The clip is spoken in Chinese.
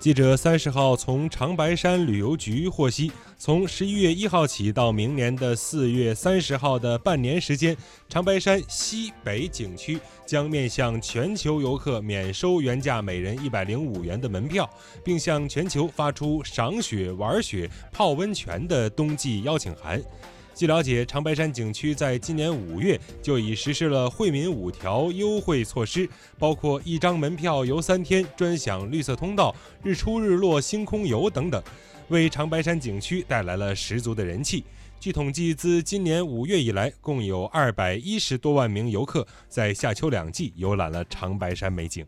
记者三十号从长白山旅游局获悉，从十一月一号起到明年的四月三十号的半年时间，长白山西北景区将面向全球游客免收原价每人一百零五元的门票，并向全球发出赏雪、玩雪、泡温泉的冬季邀请函。据了解，长白山景区在今年五月就已实施了惠民五条优惠措施，包括一张门票游三天，专享绿色通道、日出日落星空游等等，为长白山景区带来了十足的人气。据统计，自今年五月以来，共有二百一十多万名游客在夏秋两季游览了长白山美景。